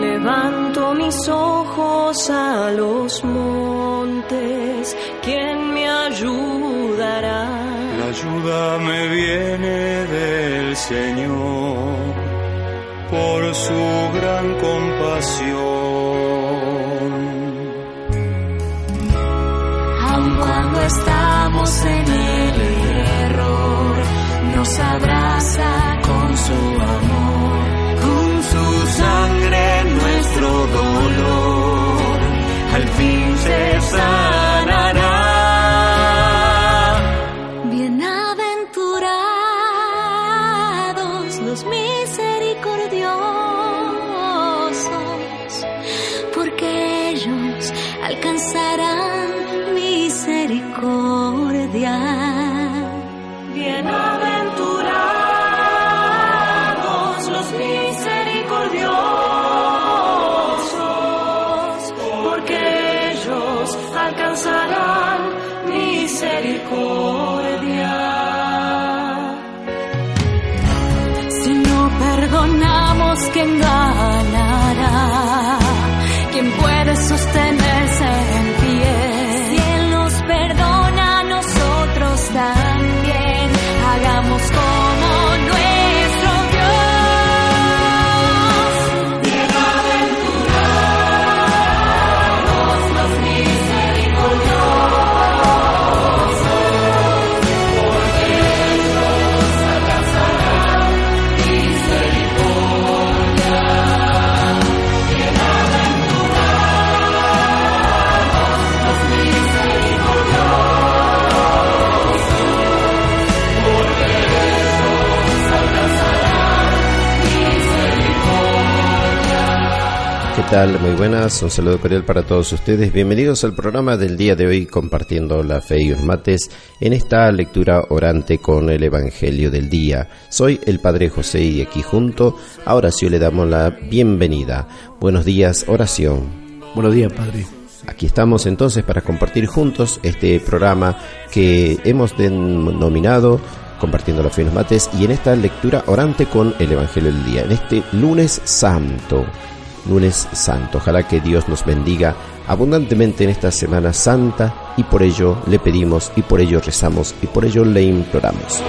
Levanto mis ojos a los montes, ¿quién me ayudará? La ayuda me viene del Señor por su gran compasión. Cuando estamos en el error, nos abraza con su amor, con su sangre nuestro dolor, misericordia. Si no perdonamos, ¿quién ganará? Tal? Muy buenas, un saludo cordial para todos ustedes. Bienvenidos al programa del día de hoy compartiendo la fe y los mates en esta lectura orante con el Evangelio del día. Soy el Padre José y aquí junto a Horacio le damos la bienvenida. Buenos días, oración. Buenos días, Padre. Aquí estamos entonces para compartir juntos este programa que hemos denominado compartiendo la fe y los mates y en esta lectura orante con el Evangelio del día, en este lunes santo lunes santo. Ojalá que Dios nos bendiga abundantemente en esta Semana Santa y por ello le pedimos y por ello rezamos y por ello le imploramos.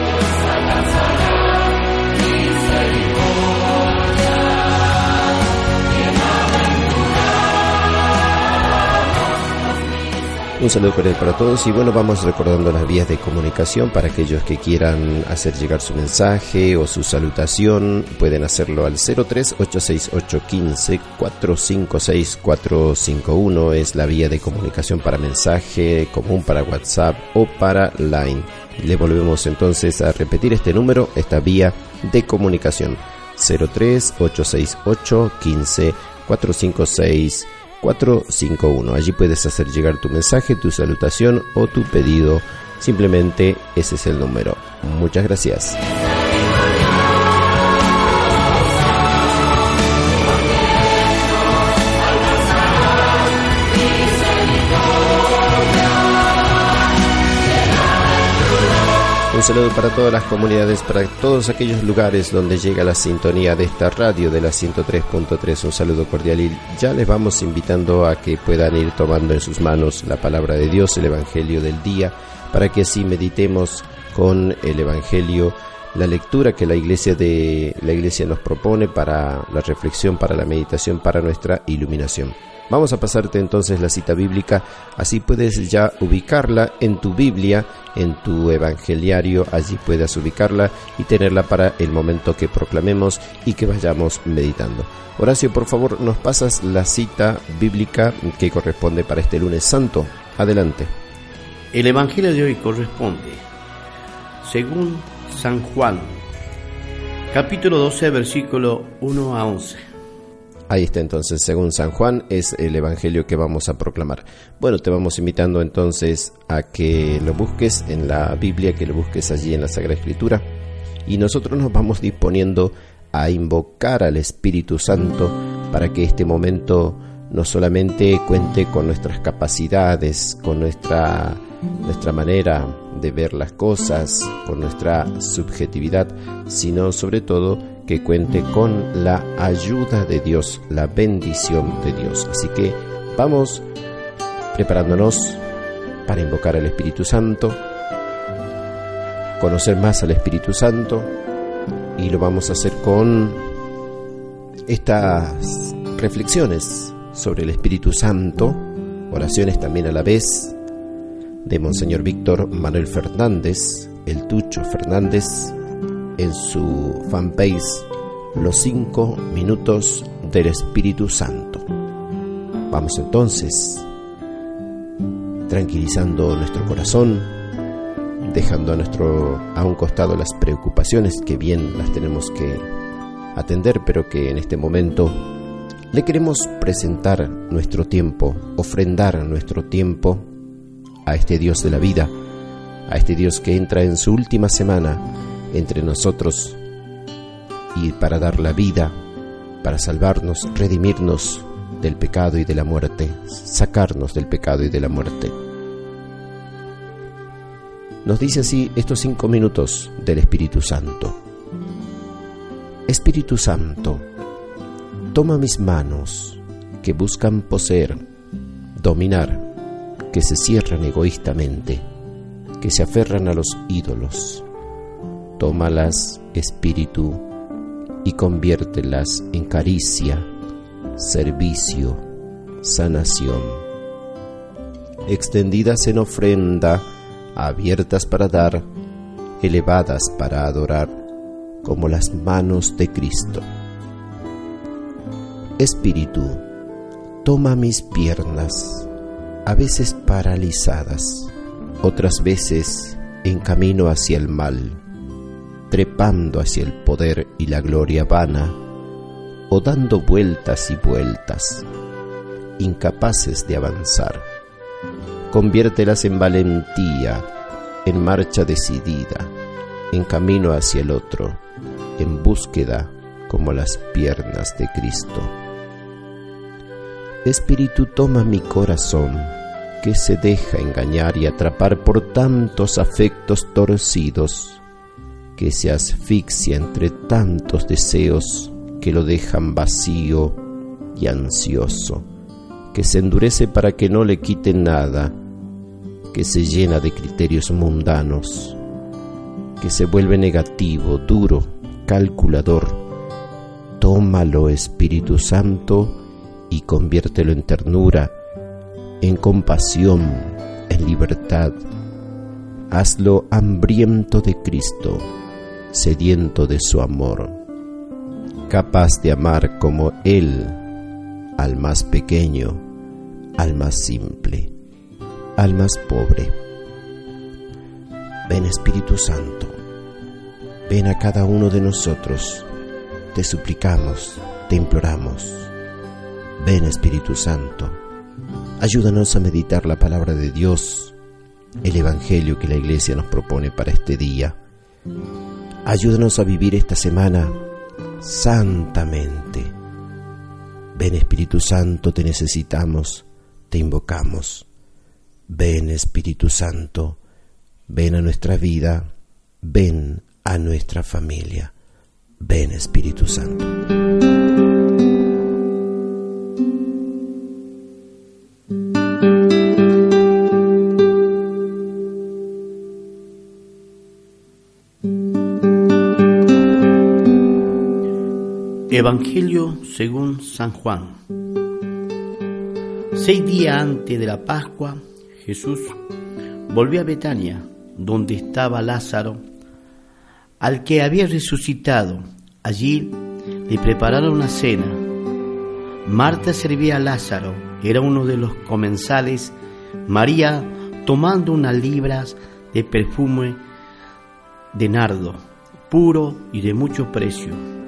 Un saludo cordial para todos y bueno, vamos recordando las vías de comunicación para aquellos que quieran hacer llegar su mensaje o su salutación, pueden hacerlo al 03-868-15-456-451 es la vía de comunicación para mensaje común para WhatsApp o para Line. Le volvemos entonces a repetir este número, esta vía de comunicación 03-868-15-456 451. Allí puedes hacer llegar tu mensaje, tu salutación o tu pedido. Simplemente ese es el número. Muchas gracias. Un saludo para todas las comunidades, para todos aquellos lugares donde llega la sintonía de esta radio de la 103.3. Un saludo cordial y ya les vamos invitando a que puedan ir tomando en sus manos la palabra de Dios, el Evangelio del día, para que así meditemos con el Evangelio la lectura que la iglesia de la iglesia nos propone para la reflexión, para la meditación, para nuestra iluminación. Vamos a pasarte entonces la cita bíblica, así puedes ya ubicarla en tu Biblia, en tu evangeliario, allí puedas ubicarla y tenerla para el momento que proclamemos y que vayamos meditando. Horacio, por favor, nos pasas la cita bíblica que corresponde para este lunes santo. Adelante. El Evangelio de hoy corresponde, según San Juan, capítulo 12, versículo 1 a 11. Ahí está entonces, según San Juan, es el Evangelio que vamos a proclamar. Bueno, te vamos invitando entonces a que lo busques en la Biblia, que lo busques allí en la Sagrada Escritura. Y nosotros nos vamos disponiendo a invocar al Espíritu Santo para que este momento no solamente cuente con nuestras capacidades, con nuestra nuestra manera de ver las cosas, con nuestra subjetividad, sino sobre todo que cuente con la ayuda de Dios, la bendición de Dios. Así que vamos preparándonos para invocar al Espíritu Santo, conocer más al Espíritu Santo y lo vamos a hacer con estas reflexiones sobre el Espíritu Santo, oraciones también a la vez, de Monseñor Víctor Manuel Fernández, el Tucho Fernández, en su fanpage Los cinco minutos del Espíritu Santo. Vamos entonces, tranquilizando nuestro corazón, dejando a, nuestro, a un costado las preocupaciones que bien las tenemos que atender, pero que en este momento le queremos presentar nuestro tiempo, ofrendar nuestro tiempo a este Dios de la vida, a este Dios que entra en su última semana entre nosotros y para dar la vida, para salvarnos, redimirnos del pecado y de la muerte, sacarnos del pecado y de la muerte. Nos dice así estos cinco minutos del Espíritu Santo. Espíritu Santo, toma mis manos que buscan poseer, dominar, que se cierran egoístamente, que se aferran a los ídolos. Tómalas, Espíritu, y conviértelas en caricia, servicio, sanación. Extendidas en ofrenda, abiertas para dar, elevadas para adorar, como las manos de Cristo. Espíritu, toma mis piernas, a veces paralizadas, otras veces en camino hacia el mal, trepando hacia el poder y la gloria vana, o dando vueltas y vueltas, incapaces de avanzar. Conviértelas en valentía, en marcha decidida, en camino hacia el otro, en búsqueda como las piernas de Cristo. Espíritu, toma mi corazón, que se deja engañar y atrapar por tantos afectos torcidos, que se asfixia entre tantos deseos que lo dejan vacío y ansioso, que se endurece para que no le quiten nada, que se llena de criterios mundanos, que se vuelve negativo, duro, calculador. Tómalo, Espíritu Santo, y conviértelo en ternura, en compasión, en libertad. Hazlo hambriento de Cristo, sediento de su amor, capaz de amar como Él al más pequeño, al más simple, al más pobre. Ven Espíritu Santo, ven a cada uno de nosotros, te suplicamos, te imploramos Ven Espíritu Santo, ayúdanos a meditar la palabra de Dios, el Evangelio que la Iglesia nos propone para este día. Ayúdanos a vivir esta semana santamente. Ven Espíritu Santo, te necesitamos, te invocamos. Ven Espíritu Santo, ven a nuestra vida, ven a nuestra familia. Ven Espíritu Santo. Evangelio según San Juan. Seis días antes de la Pascua, Jesús volvió a Betania, donde estaba Lázaro, al que había resucitado. Allí le prepararon una cena. Marta servía a Lázaro, era uno de los comensales. María tomando unas libras de perfume de nardo, puro y de mucho precio.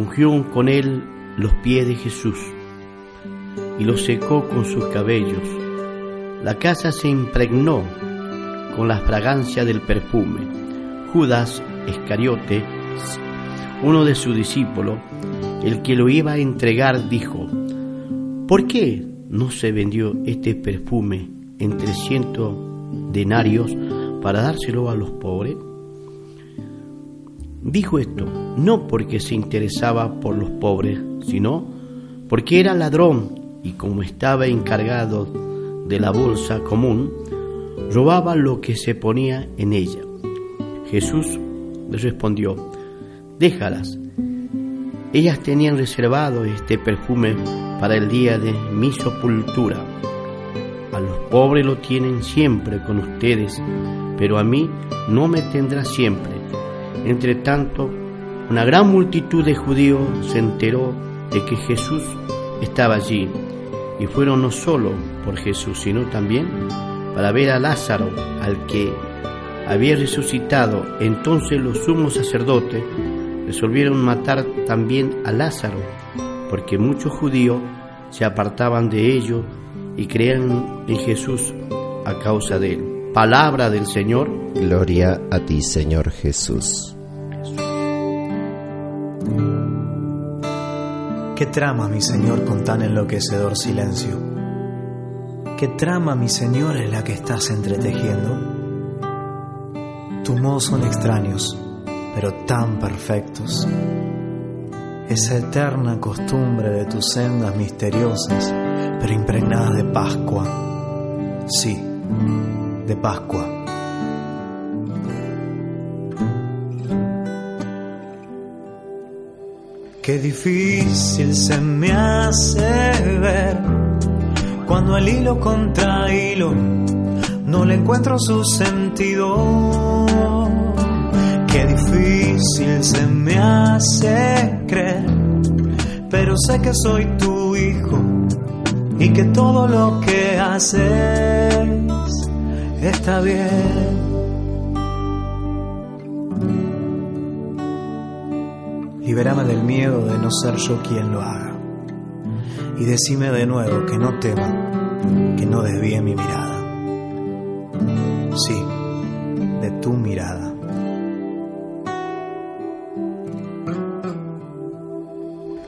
Ungió con él los pies de Jesús y los secó con sus cabellos. La casa se impregnó con la fragancia del perfume. Judas Escariote, uno de sus discípulos, el que lo iba a entregar, dijo, ¿por qué no se vendió este perfume en trescientos denarios para dárselo a los pobres? Dijo esto no porque se interesaba por los pobres, sino porque era ladrón y como estaba encargado de la bolsa común, robaba lo que se ponía en ella. Jesús le respondió, déjalas, ellas tenían reservado este perfume para el día de mi sepultura. A los pobres lo tienen siempre con ustedes, pero a mí no me tendrá siempre. Entre tanto, una gran multitud de judíos se enteró de que Jesús estaba allí y fueron no solo por Jesús, sino también para ver a Lázaro, al que había resucitado. Entonces los sumos sacerdotes resolvieron matar también a Lázaro, porque muchos judíos se apartaban de ellos y creían en Jesús a causa de él. Palabra del Señor. Gloria a ti, Señor Jesús. ¿Qué trama, mi Señor, con tan enloquecedor silencio? ¿Qué trama, mi Señor, es la que estás entretejiendo? Tus modos son extraños, pero tan perfectos. Esa eterna costumbre de tus sendas misteriosas, pero impregnadas de Pascua. Sí, de Pascua. Qué difícil se me hace ver cuando el hilo contra hilo no le encuentro su sentido. Qué difícil se me hace creer, pero sé que soy tu hijo y que todo lo que haces está bien. Liberame del miedo de no ser yo quien lo haga. Y decime de nuevo que no tema, que no desvíe mi mirada. Sí, de tu mirada.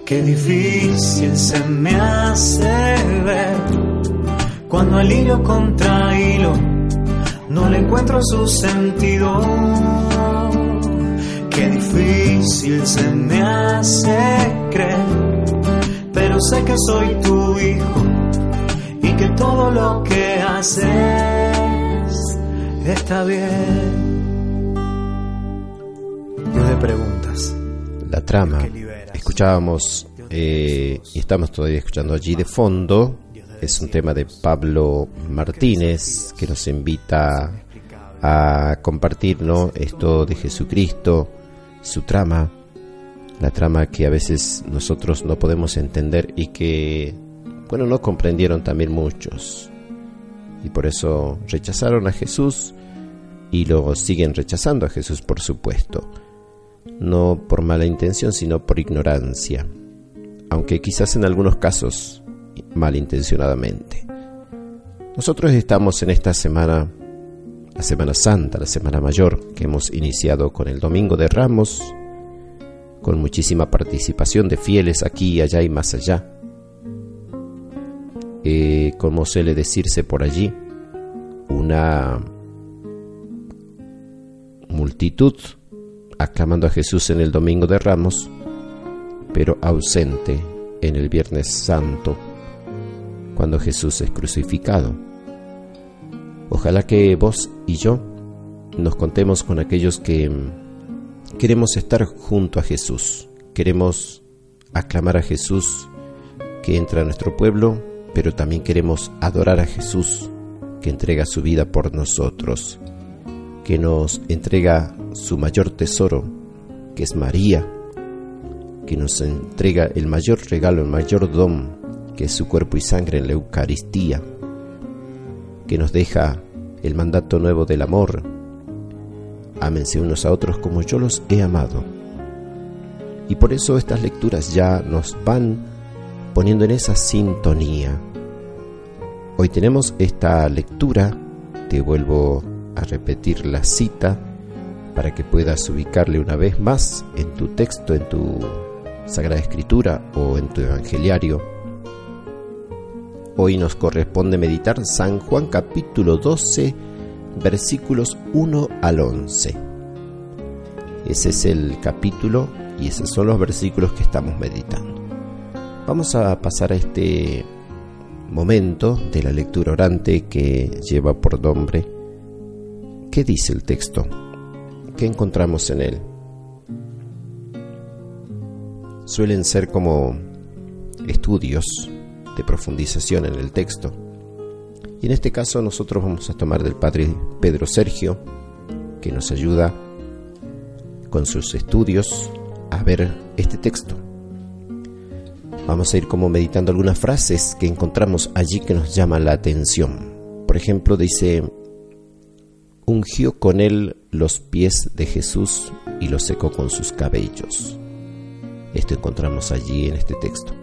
Qué difícil se me hace ver cuando el hilo contra hilo no le encuentro su sentido Qué difícil se me hace creer, pero sé que soy tu hijo y que todo lo que haces está bien. De preguntas. La trama. Escuchábamos eh, y estamos todavía escuchando allí de fondo. Es un tema de Pablo Martínez que nos invita a compartir esto de Jesucristo su trama, la trama que a veces nosotros no podemos entender y que, bueno, no comprendieron también muchos. Y por eso rechazaron a Jesús y lo siguen rechazando a Jesús, por supuesto. No por mala intención, sino por ignorancia. Aunque quizás en algunos casos malintencionadamente. Nosotros estamos en esta semana la Semana Santa, la Semana Mayor, que hemos iniciado con el Domingo de Ramos, con muchísima participación de fieles aquí, allá y más allá. Eh, como suele decirse por allí, una multitud aclamando a Jesús en el Domingo de Ramos, pero ausente en el Viernes Santo, cuando Jesús es crucificado. Ojalá que vos y yo nos contemos con aquellos que queremos estar junto a Jesús, queremos aclamar a Jesús que entra a nuestro pueblo, pero también queremos adorar a Jesús que entrega su vida por nosotros, que nos entrega su mayor tesoro, que es María, que nos entrega el mayor regalo, el mayor don, es su cuerpo y sangre en la Eucaristía que nos deja el mandato nuevo del amor. Ámense unos a otros como yo los he amado. Y por eso estas lecturas ya nos van poniendo en esa sintonía. Hoy tenemos esta lectura, te vuelvo a repetir la cita para que puedas ubicarle una vez más en tu texto, en tu Sagrada Escritura o en tu Evangeliario. Hoy nos corresponde meditar San Juan capítulo 12, versículos 1 al 11. Ese es el capítulo y esos son los versículos que estamos meditando. Vamos a pasar a este momento de la lectura orante que lleva por nombre ¿Qué dice el texto? ¿Qué encontramos en él? Suelen ser como estudios profundización en el texto. Y en este caso nosotros vamos a tomar del Padre Pedro Sergio, que nos ayuda con sus estudios a ver este texto. Vamos a ir como meditando algunas frases que encontramos allí que nos llaman la atención. Por ejemplo, dice, ungió con él los pies de Jesús y los secó con sus cabellos. Esto encontramos allí en este texto.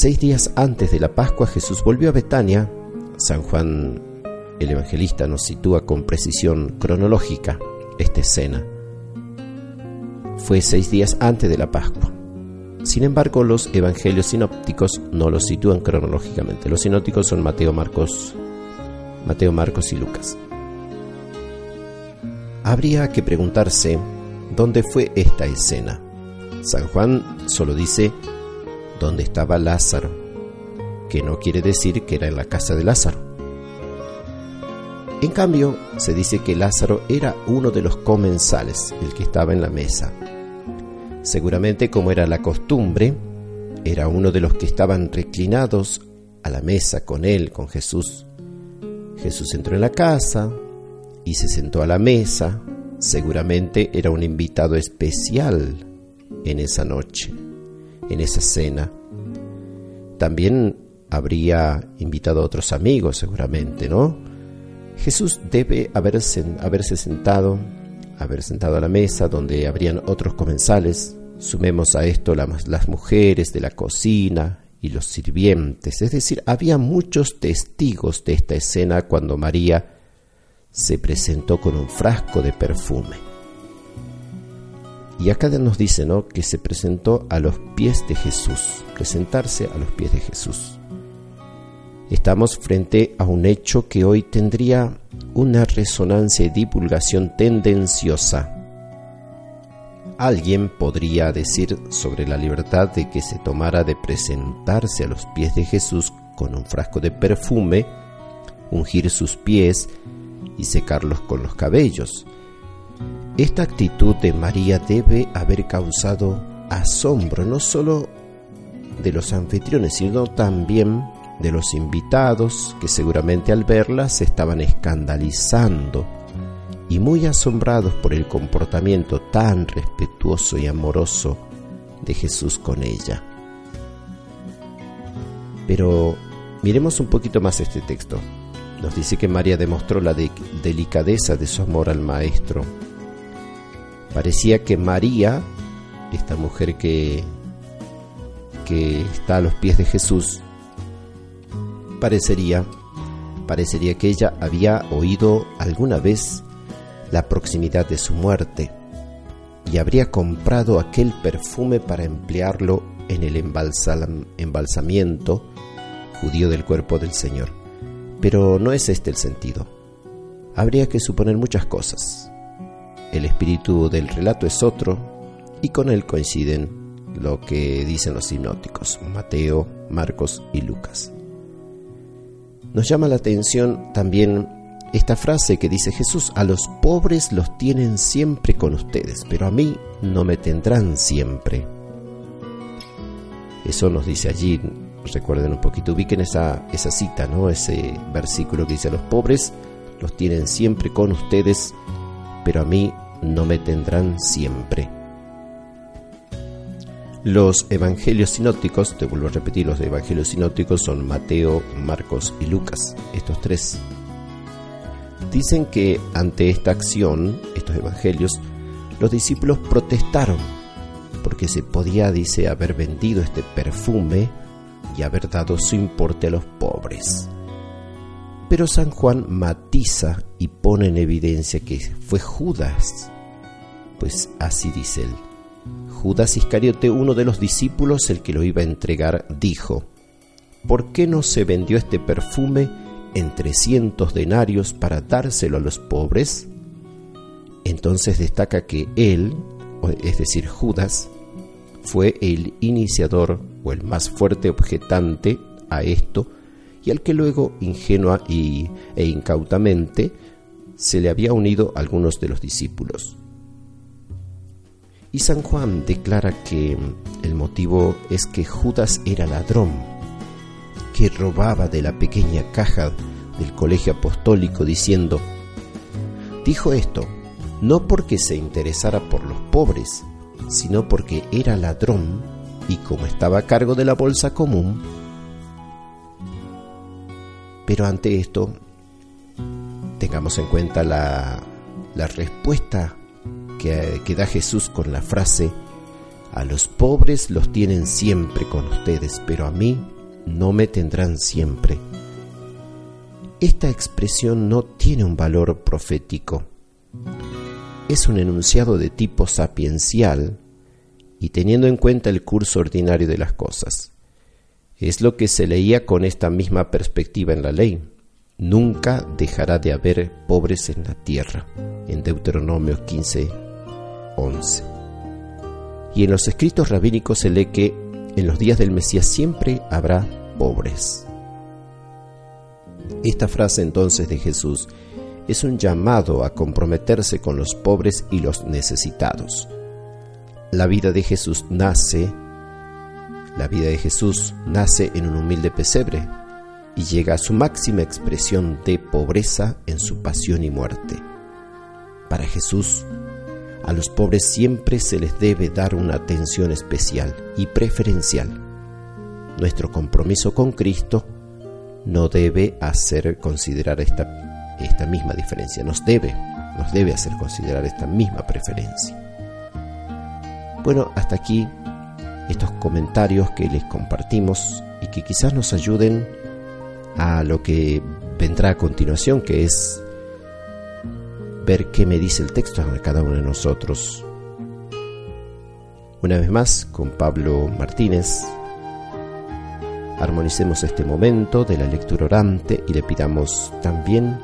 Seis días antes de la Pascua Jesús volvió a Betania. San Juan el Evangelista nos sitúa con precisión cronológica esta escena. Fue seis días antes de la Pascua. Sin embargo, los evangelios sinópticos no los sitúan cronológicamente. Los sinópticos son Mateo, Marcos, Mateo, Marcos y Lucas. Habría que preguntarse dónde fue esta escena. San Juan solo dice dónde estaba Lázaro, que no quiere decir que era en la casa de Lázaro. En cambio, se dice que Lázaro era uno de los comensales, el que estaba en la mesa. Seguramente, como era la costumbre, era uno de los que estaban reclinados a la mesa con él, con Jesús. Jesús entró en la casa y se sentó a la mesa. Seguramente era un invitado especial en esa noche, en esa cena. También habría invitado a otros amigos, seguramente, ¿no? Jesús debe haberse, haberse sentado, haber sentado a la mesa donde habrían otros comensales. Sumemos a esto las mujeres de la cocina, y los sirvientes, es decir, había muchos testigos de esta escena cuando María se presentó con un frasco de perfume. Y acá nos dice, ¿no? Que se presentó a los pies de Jesús, presentarse a los pies de Jesús. Estamos frente a un hecho que hoy tendría una resonancia y divulgación tendenciosa Alguien podría decir sobre la libertad de que se tomara de presentarse a los pies de Jesús con un frasco de perfume, ungir sus pies y secarlos con los cabellos. Esta actitud de María debe haber causado asombro no solo de los anfitriones, sino también de los invitados que seguramente al verla se estaban escandalizando y muy asombrados por el comportamiento tan respetuoso y amoroso de Jesús con ella. Pero miremos un poquito más este texto. Nos dice que María demostró la delicadeza de su amor al Maestro. Parecía que María, esta mujer que, que está a los pies de Jesús, parecería, parecería que ella había oído alguna vez la proximidad de su muerte y habría comprado aquel perfume para emplearlo en el embalsamiento judío del cuerpo del Señor. Pero no es este el sentido. Habría que suponer muchas cosas. El espíritu del relato es otro y con él coinciden lo que dicen los hipnóticos, Mateo, Marcos y Lucas. Nos llama la atención también esta frase que dice Jesús, a los pobres los tienen siempre con ustedes, pero a mí no me tendrán siempre. Eso nos dice allí, recuerden un poquito, ubiquen esa, esa cita, ¿no? ese versículo que dice, los pobres los tienen siempre con ustedes, pero a mí no me tendrán siempre. Los evangelios sinópticos, te vuelvo a repetir, los evangelios sinópticos son Mateo, Marcos y Lucas, estos tres. Dicen que ante esta acción, estos evangelios, los discípulos protestaron porque se podía, dice, haber vendido este perfume y haber dado su importe a los pobres. Pero San Juan matiza y pone en evidencia que fue Judas, pues así dice él. Judas Iscariote, uno de los discípulos, el que lo iba a entregar, dijo, ¿por qué no se vendió este perfume en trescientos denarios para dárselo a los pobres? Entonces destaca que él, es decir, Judas, fue el iniciador o el más fuerte objetante a esto y al que luego ingenua y, e incautamente se le había unido algunos de los discípulos. Y San Juan declara que el motivo es que Judas era ladrón, que robaba de la pequeña caja del colegio apostólico diciendo, dijo esto no porque se interesara por los pobres, sino porque era ladrón y como estaba a cargo de la bolsa común. Pero ante esto, tengamos en cuenta la, la respuesta que, da Jesús con la frase, a los pobres los tienen siempre con ustedes, pero a mí no me tendrán siempre. Esta expresión no tiene un valor profético. Es un enunciado de tipo sapiencial y teniendo en cuenta el curso ordinario de las cosas. Es lo que se leía con esta misma perspectiva en la ley. Nunca dejará de haber pobres en la tierra. En Deuteronomio 15, 11. Y en los escritos rabínicos se lee que en los días del Mesías siempre habrá pobres. Esta frase entonces de Jesús es un llamado a comprometerse con los pobres y los necesitados. La vida de Jesús nace, la vida de Jesús nace en un humilde pesebre y llega a su máxima expresión de pobreza en su pasión y muerte. Para Jesús, a los pobres siempre se les debe dar una atención especial y preferencial. Nuestro compromiso con Cristo no debe hacer considerar esta, esta misma diferencia, nos debe, nos debe hacer considerar esta misma preferencia. Bueno, hasta aquí estos comentarios que les compartimos y que quizás nos ayuden a lo que vendrá a continuación, que es ver qué me dice el texto a cada uno de nosotros. Una vez más, con Pablo Martínez, armonicemos este momento de la lectura orante y le pidamos también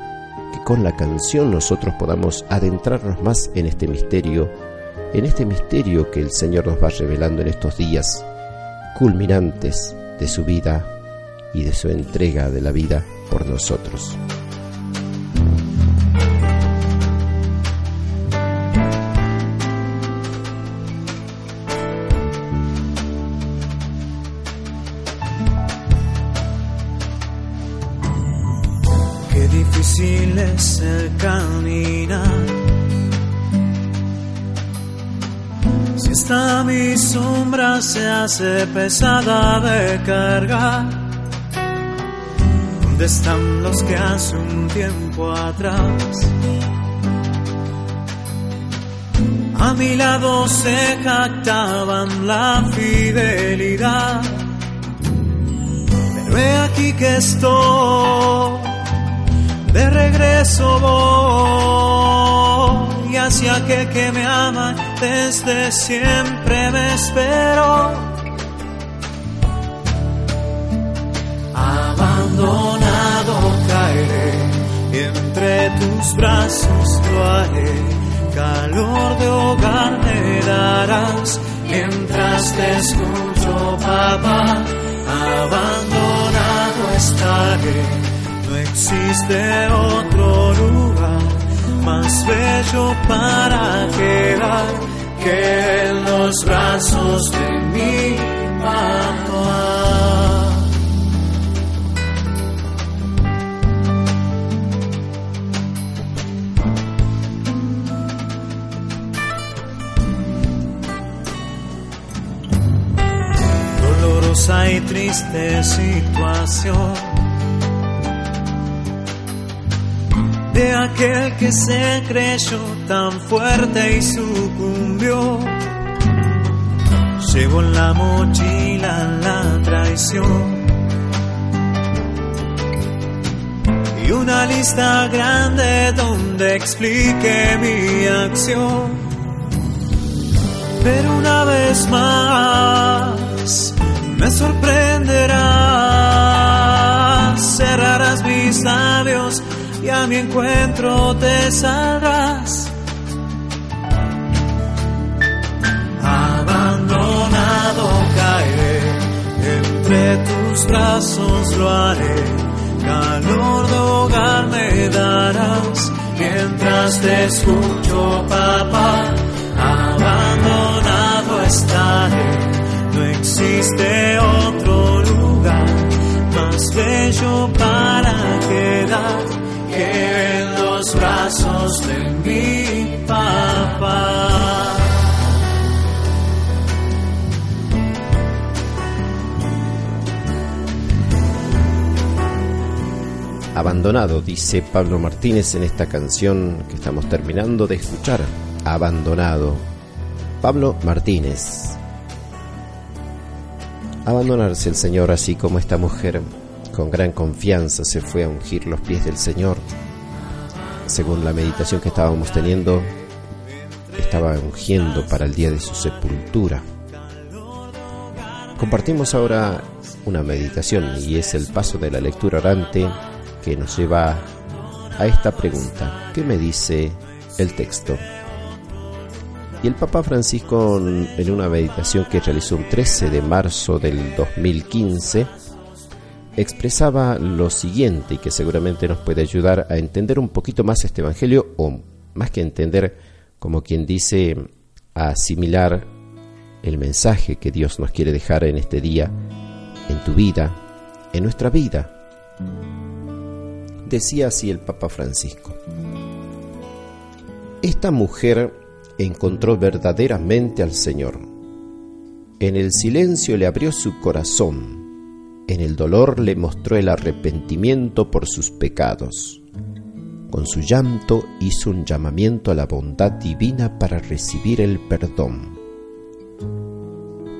que con la canción nosotros podamos adentrarnos más en este misterio, en este misterio que el Señor nos va revelando en estos días culminantes de su vida y de su entrega de la vida por nosotros. Mi sombra se hace pesada de cargar. ¿Dónde están los que hace un tiempo atrás? A mi lado se jactaban la fidelidad. Pero aquí que estoy de regreso voy hacia aquel que me ama desde siempre me espero. Abandonado caeré, entre tus brazos lo calor de hogar me darás mientras te escucho, papá. Abandonado estaré no existe otro lugar más bello para quedar que los brazos de mi papá. penosa y triste situación de aquel que se creyó tan fuerte y sucumbió. Llevo en la mochila la traición y una lista grande donde explique mi acción. Pero una vez más me sorprenderás, cerrarás mis labios y a mi encuentro te saldrás. Tus brazos lo haré, calor de hogar me darás, mientras te escucho papá, abandonado estaré, no existe otro lugar más bello para quedar que en los brazos de mi papá. Abandonado, dice Pablo Martínez en esta canción que estamos terminando de escuchar. Abandonado. Pablo Martínez. Abandonarse el Señor así como esta mujer con gran confianza se fue a ungir los pies del Señor. Según la meditación que estábamos teniendo, estaba ungiendo para el día de su sepultura. Compartimos ahora una meditación y es el paso de la lectura orante que nos lleva a esta pregunta. ¿Qué me dice el texto? Y el Papa Francisco en una meditación que realizó un 13 de marzo del 2015 expresaba lo siguiente y que seguramente nos puede ayudar a entender un poquito más este Evangelio o más que entender, como quien dice, a asimilar el mensaje que Dios nos quiere dejar en este día, en tu vida, en nuestra vida. Decía así el Papa Francisco. Esta mujer encontró verdaderamente al Señor. En el silencio le abrió su corazón en el dolor le mostró el arrepentimiento por sus pecados. Con su llanto hizo un llamamiento a la bondad divina para recibir el perdón.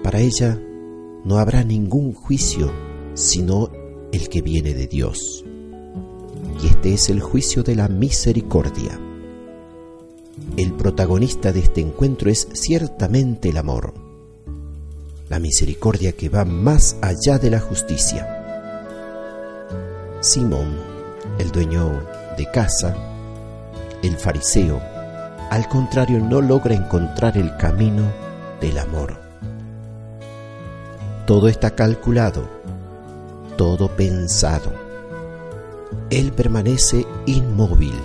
Para ella no habrá ningún juicio sino el que viene de Dios. Y este es el juicio de la misericordia. El protagonista de este encuentro es ciertamente el amor la misericordia que va más allá de la justicia. Simón, el dueño de casa, el fariseo, al contrario no logra encontrar el camino del amor. Todo está calculado, todo pensado. Él permanece inmóvil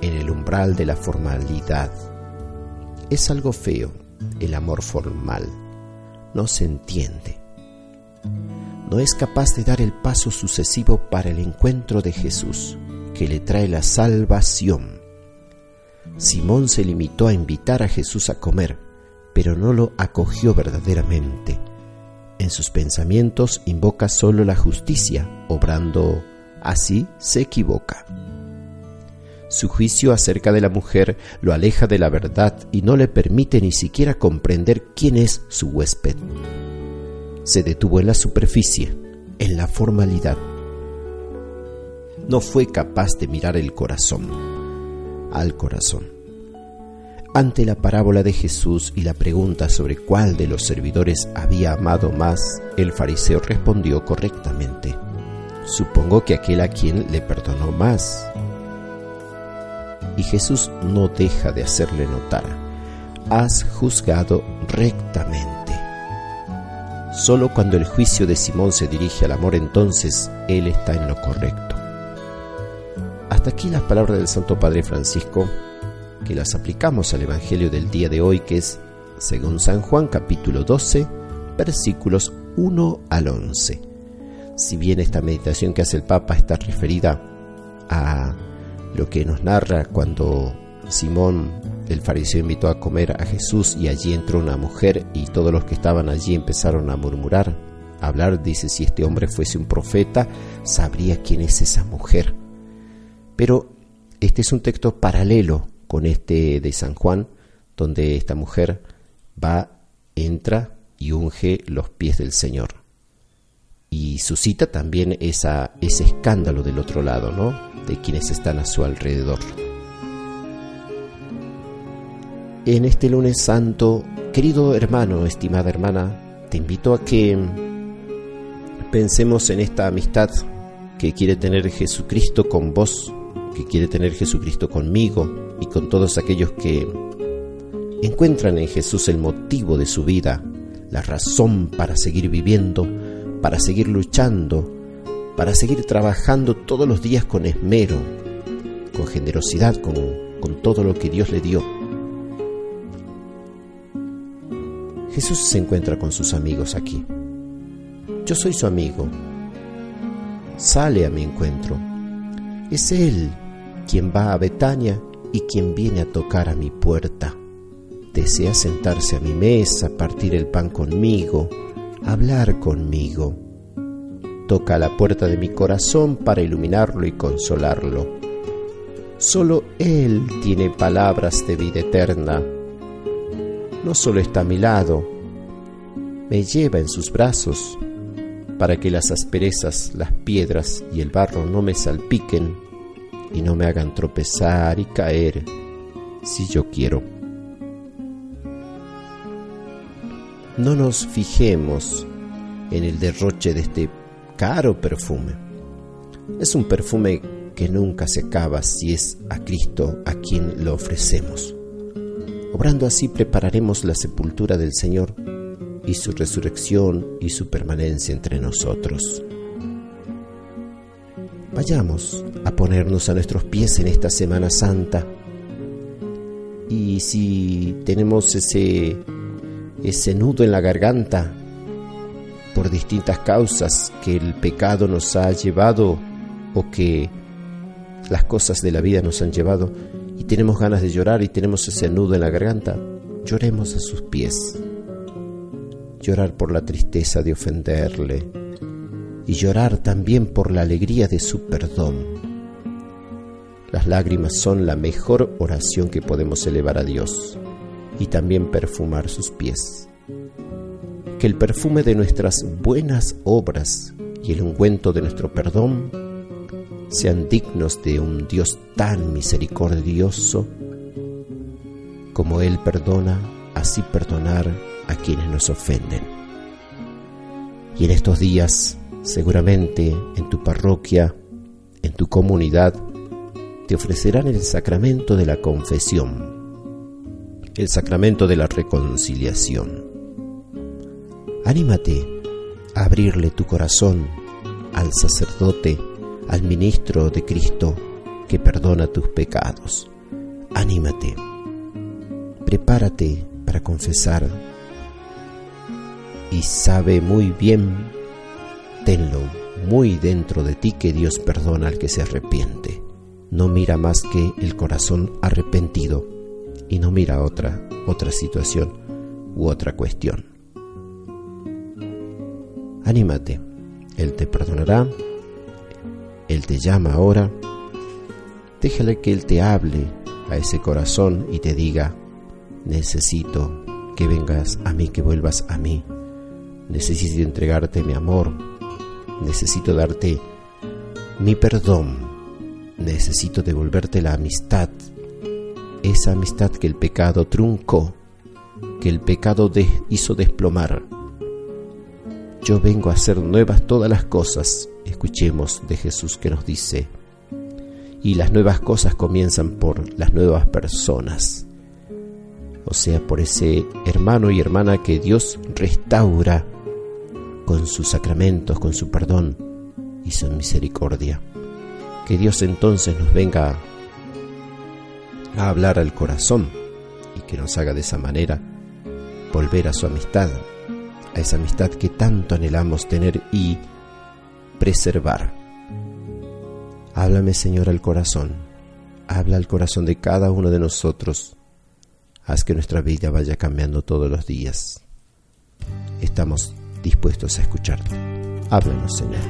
en el umbral de la formalidad. Es algo feo el amor formal no se entiende. No es capaz de dar el paso sucesivo para el encuentro de Jesús, que le trae la salvación. Simón se limitó a invitar a Jesús a comer, pero no lo acogió verdaderamente. En sus pensamientos invoca solo la justicia, obrando así se equivoca. Su juicio acerca de la mujer lo aleja de la verdad y no le permite ni siquiera comprender quién es su huésped. Se detuvo en la superficie, en la formalidad. No fue capaz de mirar el corazón, al corazón. Ante la parábola de Jesús y la pregunta sobre cuál de los servidores había amado más, el fariseo respondió correctamente. Supongo que aquel a quien le perdonó más y Jesús no deja de hacerle notar, has juzgado rectamente. Solo cuando el juicio de Simón se dirige al amor, entonces Él está en lo correcto. Hasta aquí las palabras del Santo Padre Francisco, que las aplicamos al Evangelio del día de hoy, que es, según San Juan capítulo 12, versículos 1 al 11. Si bien esta meditación que hace el Papa está referida a lo que nos narra cuando Simón el fariseo invitó a comer a Jesús y allí entró una mujer y todos los que estaban allí empezaron a murmurar hablar, dice, si este hombre fuese un profeta, sabría quién es esa mujer. Pero este es un texto paralelo con este de San Juan, donde esta mujer va, entra y unge los pies del Señor. Y suscita también ese escándalo del otro lado, ¿no? De quienes están a su alrededor. En este lunes santo, querido hermano, estimada hermana, te invito a que pensemos en esta amistad que quiere tener Jesucristo con vos, que quiere tener Jesucristo conmigo y con todos aquellos que encuentran en Jesús el motivo de su vida, la razón para seguir viviendo, para seguir luchando, para seguir trabajando todos los días con esmero, con generosidad, con, con todo lo que Dios le dio Jesús se encuentra con sus amigos aquí. Yo soy su amigo. Sale a mi encuentro. Es Él quien va a Betania y quien viene a tocar a mi puerta. Desea sentarse a mi mesa, partir el pan conmigo, hablar conmigo. Toca la puerta de mi corazón para iluminarlo y consolarlo. Solo Él tiene palabras de vida eterna no solo está a mi lado, me lleva en sus brazos para que las asperezas, las piedras y el barro no me salpiquen y no me hagan tropezar y caer si yo quiero. No nos fijemos en el derroche de este caro perfume. Es un perfume que nunca se acaba si es a Cristo a quien lo ofrecemos. Obrando así prepararemos la sepultura del Señor y su resurrección y su permanencia entre nosotros. Vayamos a ponernos a nuestros pies en esta Semana Santa y si tenemos ese, ese nudo en la garganta por distintas causas que el pecado nos ha llevado o que las cosas de la vida nos han llevado, y tenemos ganas de llorar y tenemos ese nudo en la garganta, lloremos a sus pies. Llorar por la tristeza de ofenderle y llorar también por la alegría de su perdón. Las lágrimas son la mejor oración que podemos elevar a Dios y también perfumar sus pies. Que el perfume de nuestras buenas obras y el ungüento de nuestro perdón sean dignos de un Dios tan misericordioso como Él perdona, así perdonar a quienes nos ofenden. Y en estos días, seguramente en tu parroquia, en tu comunidad, te ofrecerán el sacramento de la confesión, el sacramento de la reconciliación. Anímate a abrirle tu corazón al sacerdote al ministro de Cristo que perdona tus pecados. Anímate, prepárate para confesar y sabe muy bien, tenlo muy dentro de ti que Dios perdona al que se arrepiente. No mira más que el corazón arrepentido y no mira otra, otra situación u otra cuestión. Anímate, Él te perdonará él te llama ahora, déjale que Él te hable a ese corazón y te diga, necesito que vengas a mí, que vuelvas a mí, necesito entregarte mi amor, necesito darte mi perdón, necesito devolverte la amistad, esa amistad que el pecado truncó, que el pecado hizo desplomar. Yo vengo a hacer nuevas todas las cosas escuchemos de Jesús que nos dice, y las nuevas cosas comienzan por las nuevas personas, o sea, por ese hermano y hermana que Dios restaura con sus sacramentos, con su perdón y su misericordia. Que Dios entonces nos venga a hablar al corazón y que nos haga de esa manera volver a su amistad, a esa amistad que tanto anhelamos tener y preservar. Háblame, Señor, al corazón. Habla al corazón de cada uno de nosotros. Haz que nuestra vida vaya cambiando todos los días. Estamos dispuestos a escucharte. Háblanos, Señor.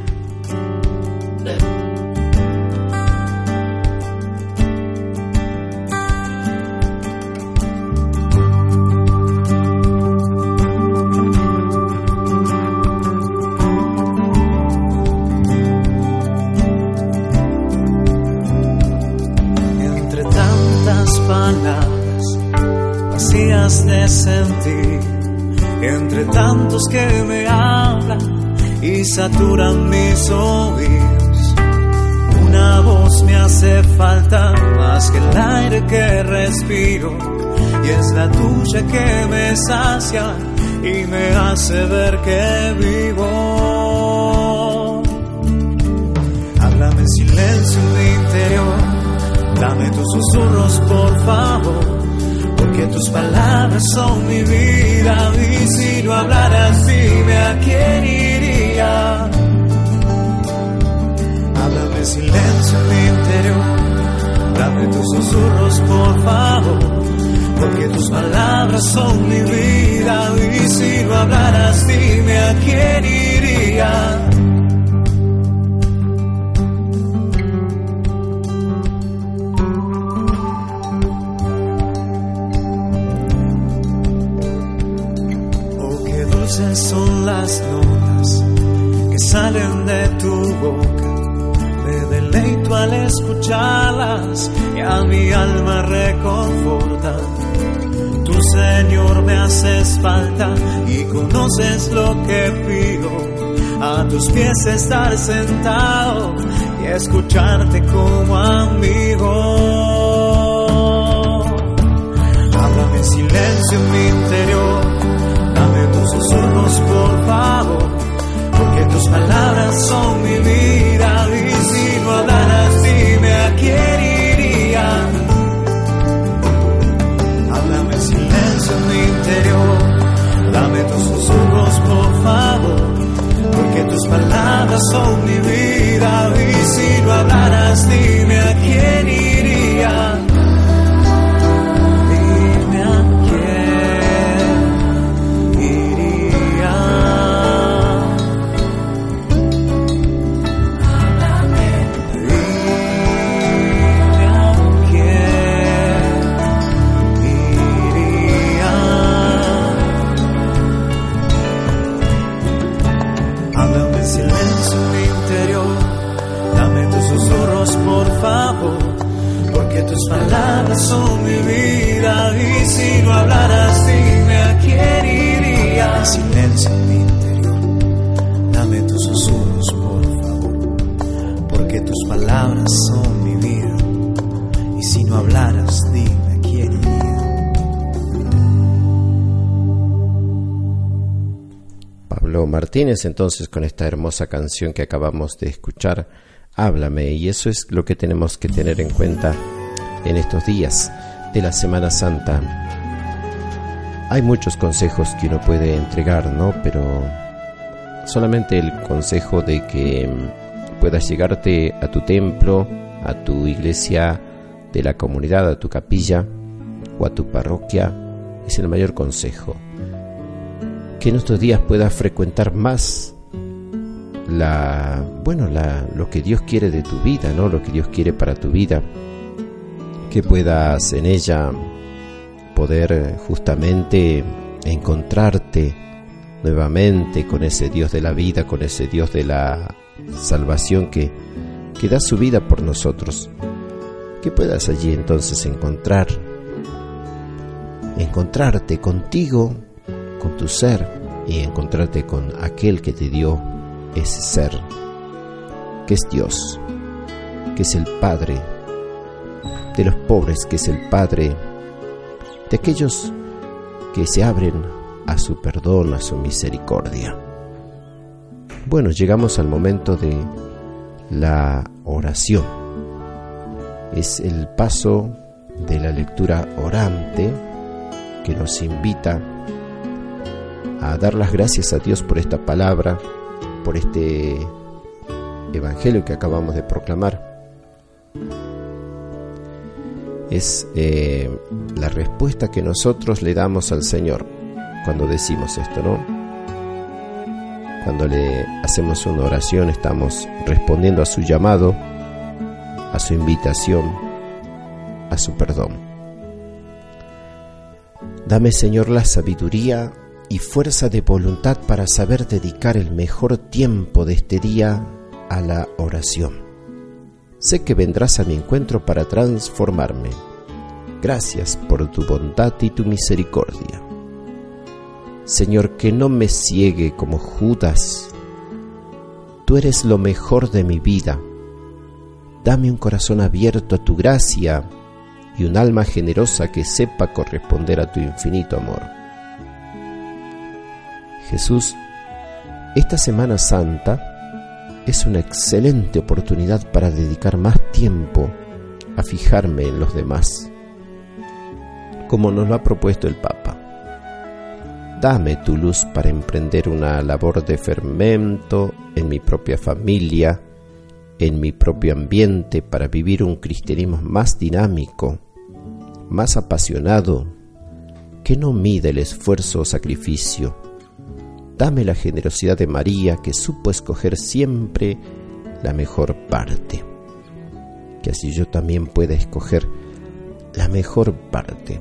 Que me hablan y saturan mis oídos. Una voz me hace falta más que el aire que respiro y es la tuya que me sacia y me hace ver que vivo. Háblame en silencio en mi interior, dame tus susurros por favor que tus palabras son mi vida y si no hablaras dime a quién iría. Háblame silencio en mi interior, dame tus susurros por favor, porque tus palabras son mi vida y si no hablaras dime a quién iría. Salen de tu boca. Me deleito al escucharlas y a mi alma reconforta. Tu Señor me haces falta y conoces lo que pido. A tus pies estar sentado y escucharte como amigo. Háblame silencio en mi interior tus palabras son mi vida y si no hablaras, dime a quién iría. Háblame en silencio en mi interior, dame tus susurros, por favor, porque tus palabras son mi vida y si no hablaras, dime a quién iría. Palabras son mi vida y si no hablaras dime a quién iría. Silencio en mi interior, dame tus susurros por favor, porque tus palabras son mi vida y si no hablaras dime a quién iría. Pablo Martínez entonces con esta hermosa canción que acabamos de escuchar, háblame y eso es lo que tenemos que tener en cuenta en estos días de la Semana Santa. Hay muchos consejos que uno puede entregar, ¿no? Pero solamente el consejo de que puedas llegarte a tu templo, a tu iglesia de la comunidad, a tu capilla o a tu parroquia es el mayor consejo. Que en estos días puedas frecuentar más la bueno, la, lo que Dios quiere de tu vida, ¿no? Lo que Dios quiere para tu vida que puedas en ella poder eh, justamente encontrarte nuevamente con ese Dios de la vida, con ese Dios de la salvación que, que da su vida por nosotros. Que puedas allí entonces encontrar, encontrarte contigo, con tu ser y encontrarte con aquel que te dio ese ser, que es Dios, que es el Padre de los pobres, que es el Padre, de aquellos que se abren a su perdón, a su misericordia. Bueno, llegamos al momento de la oración. Es el paso de la lectura orante que nos invita a dar las gracias a Dios por esta palabra, por este evangelio que acabamos de proclamar es eh, la respuesta que nosotros le damos al Señor cuando decimos esto, ¿no? Cuando le hacemos una oración estamos respondiendo a su llamado, a su invitación, a su perdón. Dame Señor la sabiduría y fuerza de voluntad para saber dedicar el mejor tiempo de este día a la oración. Sé que vendrás a mi encuentro para transformarme. Gracias por tu bondad y tu misericordia. Señor, que no me ciegue como Judas. Tú eres lo mejor de mi vida. Dame un corazón abierto a tu gracia y un alma generosa que sepa corresponder a tu infinito amor. Jesús, esta Semana Santa es una excelente oportunidad para dedicar más tiempo a fijarme en los demás, como nos lo ha propuesto el Papa. Dame tu luz para emprender una labor de fermento en mi propia familia, en mi propio ambiente, para vivir un cristianismo más dinámico, más apasionado, que no mide el esfuerzo o sacrificio, Dame la generosidad de María que supo escoger siempre la mejor parte. Que así yo también pueda escoger la mejor parte.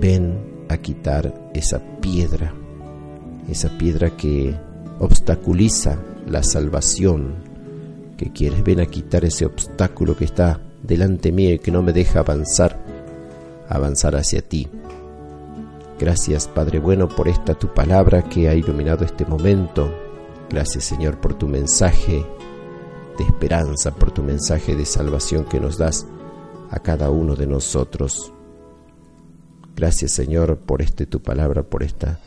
Ven a quitar esa piedra, esa piedra que obstaculiza la salvación, que quieres, ven a quitar ese obstáculo que está delante mío y que no me deja avanzar, avanzar hacia ti. Gracias Padre bueno por esta tu palabra que ha iluminado este momento. Gracias Señor por tu mensaje de esperanza, por tu mensaje de salvación que nos das a cada uno de nosotros. Gracias Señor por este tu palabra, por esta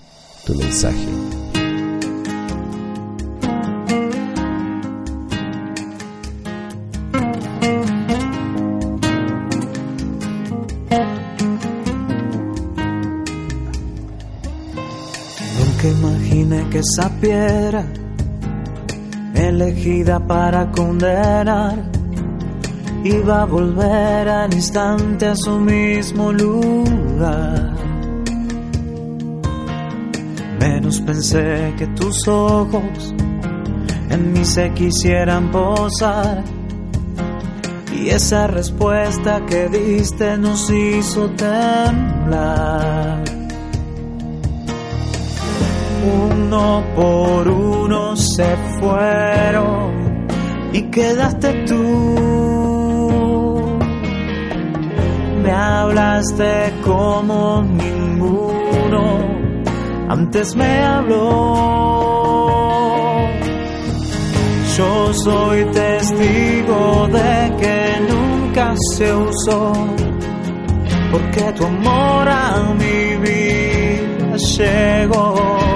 tu mensaje. Esa piedra, elegida para condenar, iba a volver al instante a su mismo lugar. Menos pensé que tus ojos en mí se quisieran posar. Y esa respuesta que diste nos hizo temblar uno por uno se fueron y quedaste tú. Me hablaste como ninguno antes me habló. Yo soy testigo de que nunca se usó, porque tu amor a mi vida llegó.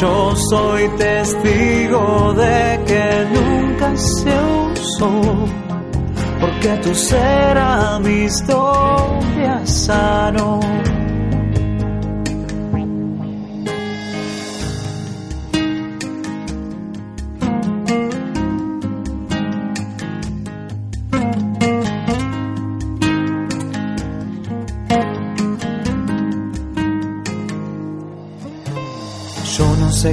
Yo soy testigo de que nunca se usó, porque tu ser mi historia sano.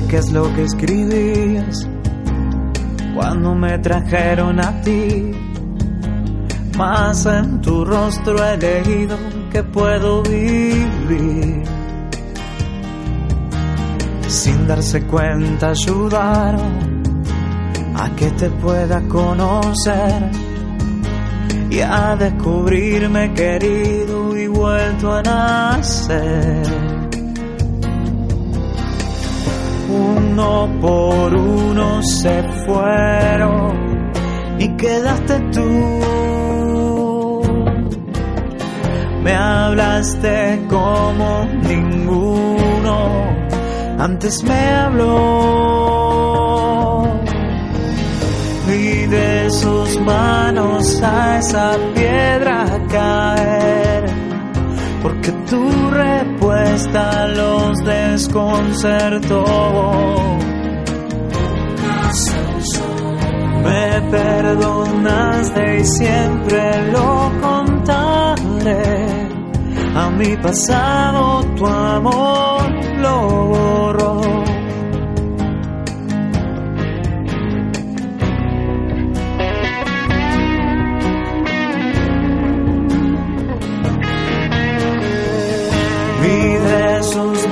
Qué es lo que escribías cuando me trajeron a ti. Más en tu rostro he leído que puedo vivir. Sin darse cuenta ayudaron a que te pueda conocer y a descubrirme querido y vuelto a nacer. Uno por uno se fueron y quedaste tú. Me hablaste como ninguno antes me habló. Vi de sus manos a esa piedra caer, porque tu respuesta los desconcertó. Me perdonaste y siempre lo contaré, a mi pasado tu amor lo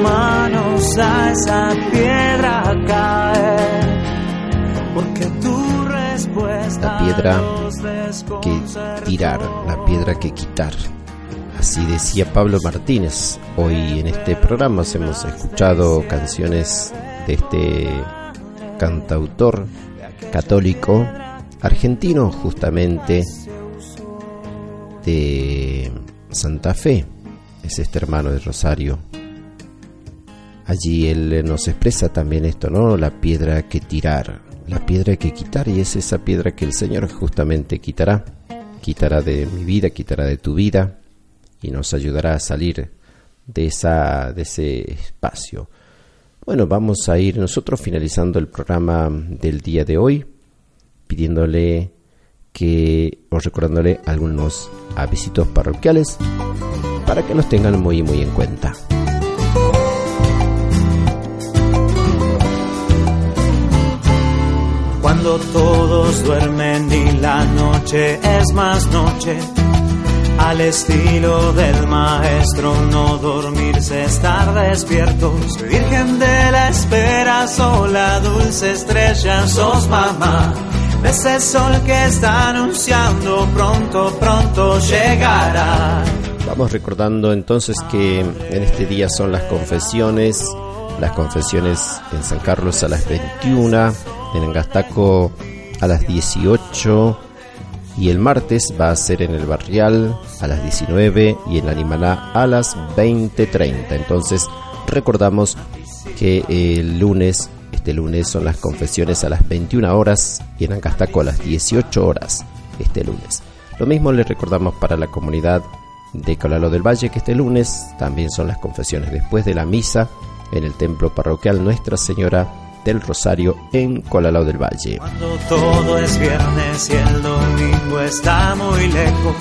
manos a esa piedra caer, porque tu respuesta la piedra que tirar, la piedra que quitar. Así decía Pablo Martínez. Hoy en este programa hemos escuchado canciones de este cantautor católico argentino justamente de Santa Fe. Es este hermano de Rosario. Allí él nos expresa también esto, ¿no? La piedra que tirar, la piedra que quitar y es esa piedra que el Señor justamente quitará. Quitará de mi vida, quitará de tu vida y nos ayudará a salir de, esa, de ese espacio. Bueno, vamos a ir nosotros finalizando el programa del día de hoy, pidiéndole que, o recordándole algunos avisitos parroquiales para que nos tengan muy, muy en cuenta. Cuando todos duermen y la noche es más noche al estilo del maestro, no dormirse, estar despiertos. Virgen de la espera, sola, dulce estrella, sos mamá. Ves el sol que está anunciando, pronto, pronto llegará. Vamos recordando entonces que en este día son las confesiones, las confesiones en San Carlos a las 21, en Angastaco a las 18 y el martes va a ser en el Barrial a las 19 y en la Animaná a las 20.30. Entonces recordamos que el lunes, este lunes son las confesiones a las 21 horas y en Ancastaco a las 18 horas este lunes. Lo mismo le recordamos para la comunidad de Colalo del Valle que este lunes también son las confesiones después de la misa en el templo parroquial Nuestra Señora del Rosario en Colalao del Valle. Cuando todo es viernes y el domingo está muy lejos,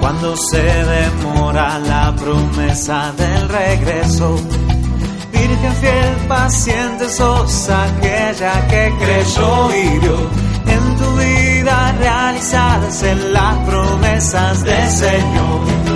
cuando se demora la promesa del regreso. Virgen fiel, paciente, sos aquella que creyó y vio en tu vida realizarse las promesas del Señor.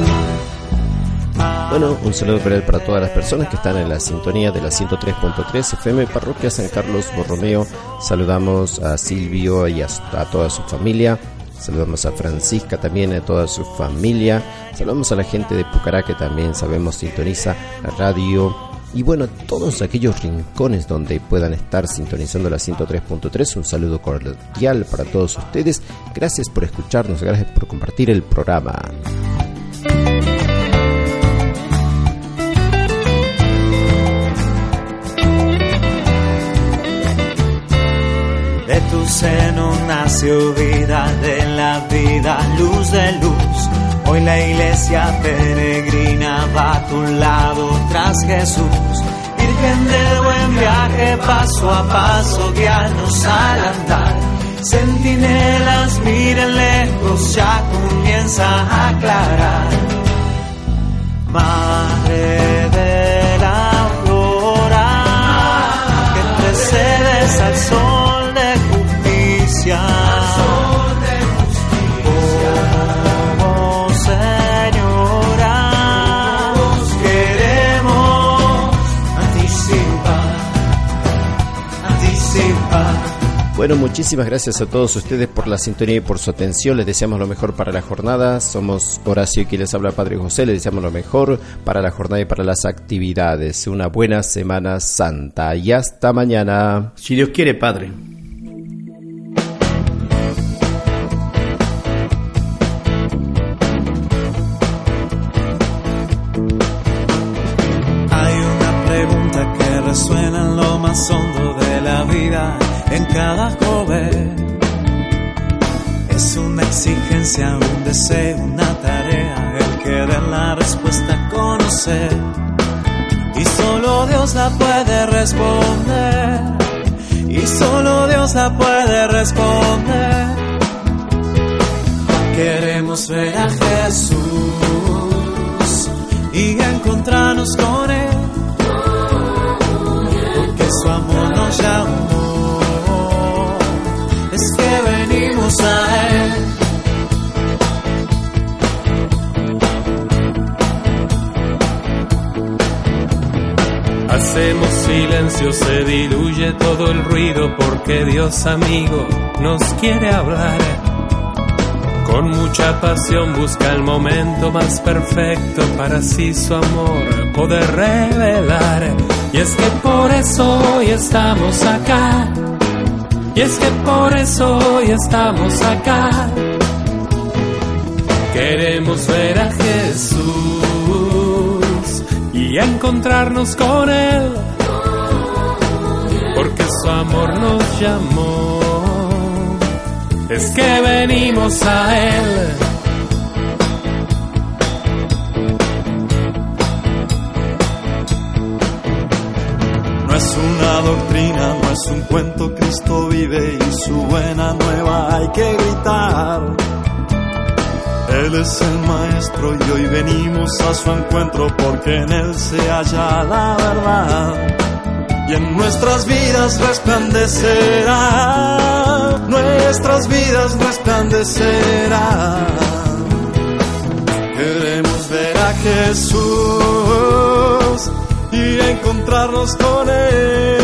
Bueno, un saludo cordial para todas las personas que están en la sintonía de la 103.3 FM Parroquia San Carlos Borromeo. Saludamos a Silvio y a, a, toda su familia. Saludamos a Francisca también, a toda su familia. Saludamos a la gente de Pucará que también sabemos sintoniza la radio. Y bueno, todos aquellos rincones donde puedan estar sintonizando la 103.3, un saludo cordial para todos ustedes. Gracias por escucharnos, gracias por compartir el programa. De tu seno nació vida, de la vida luz de luz. Hoy la iglesia peregrina va a tu lado tras Jesús. Virgen del buen viaje, paso a paso, guíanos al andar. Centinelas miren lejos, ya comienza a aclarar. Madre de la aurora, que precedes al sol Bueno, muchísimas gracias a todos ustedes por la sintonía y por su atención. Les deseamos lo mejor para la jornada. Somos Horacio y quien les habla Padre José. Les deseamos lo mejor para la jornada y para las actividades. Una buena Semana Santa y hasta mañana. Si Dios quiere, Padre. Deseo, una tarea, el querer la respuesta conocer. Y solo Dios la puede responder. Y solo Dios la puede responder. Queremos ver a Jesús encontrarnos con Él, porque su amor nos llamó, es que venimos a Él. Hacemos silencio, se diluye todo el ruido porque Dios amigo nos quiere hablar. Con mucha pasión busca el momento más perfecto para así su amor poder revelar. Y es que por eso hoy estamos acá. Y es que por eso hoy estamos acá. Queremos ver a Jesús y encontrarnos con Él. Porque su amor nos llamó. Es que venimos a Él. No es una doctrina, no es un cuento, Cristo vive y su buena nueva hay que gritar. Él es el maestro y hoy venimos a su encuentro porque en Él se halla la verdad. Y en nuestras vidas resplandecerá, nuestras vidas resplandecerá. Queremos ver a Jesús y encontrarnos con Él,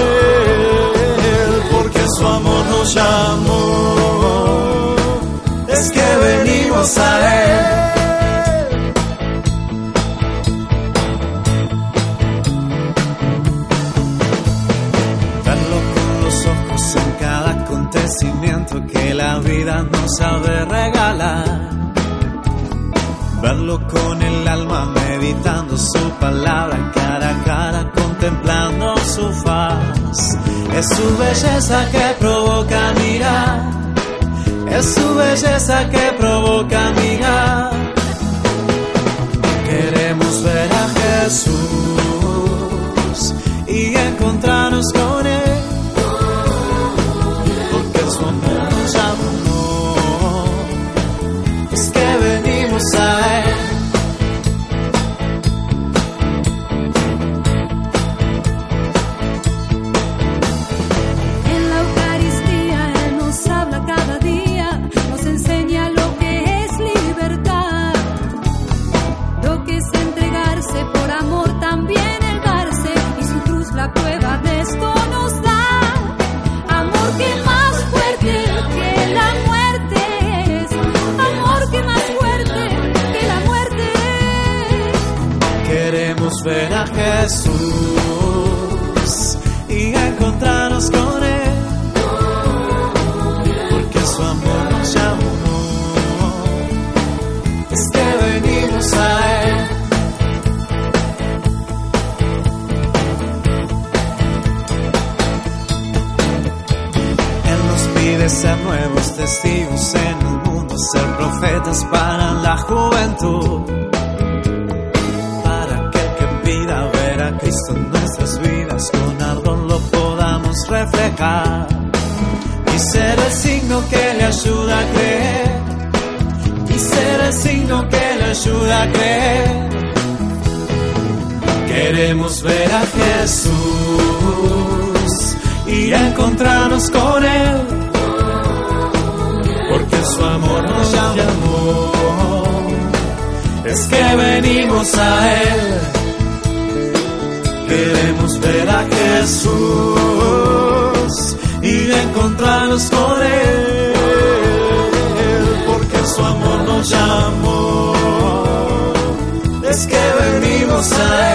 porque su amor nos llamó. Es que venimos a sabe regalar. Verlo con el alma meditando su palabra, cara a cara contemplando su faz. Es su belleza que provoca mirar, es su belleza que provoca mirar. Queremos ver a Jesús y encontrarnos ser nuevos testigos en el mundo, ser profetas para la juventud. Para que el que pida ver a Cristo en nuestras vidas con ardor lo podamos reflejar. Y ser el signo que le ayuda a creer. Y ser el signo que le ayuda a creer. Queremos ver a Jesús y encontrarnos con él su amor nos llamó es que venimos a Él. Queremos ver a Jesús y encontrarnos con Él, porque su amor nos llamó. Es que venimos a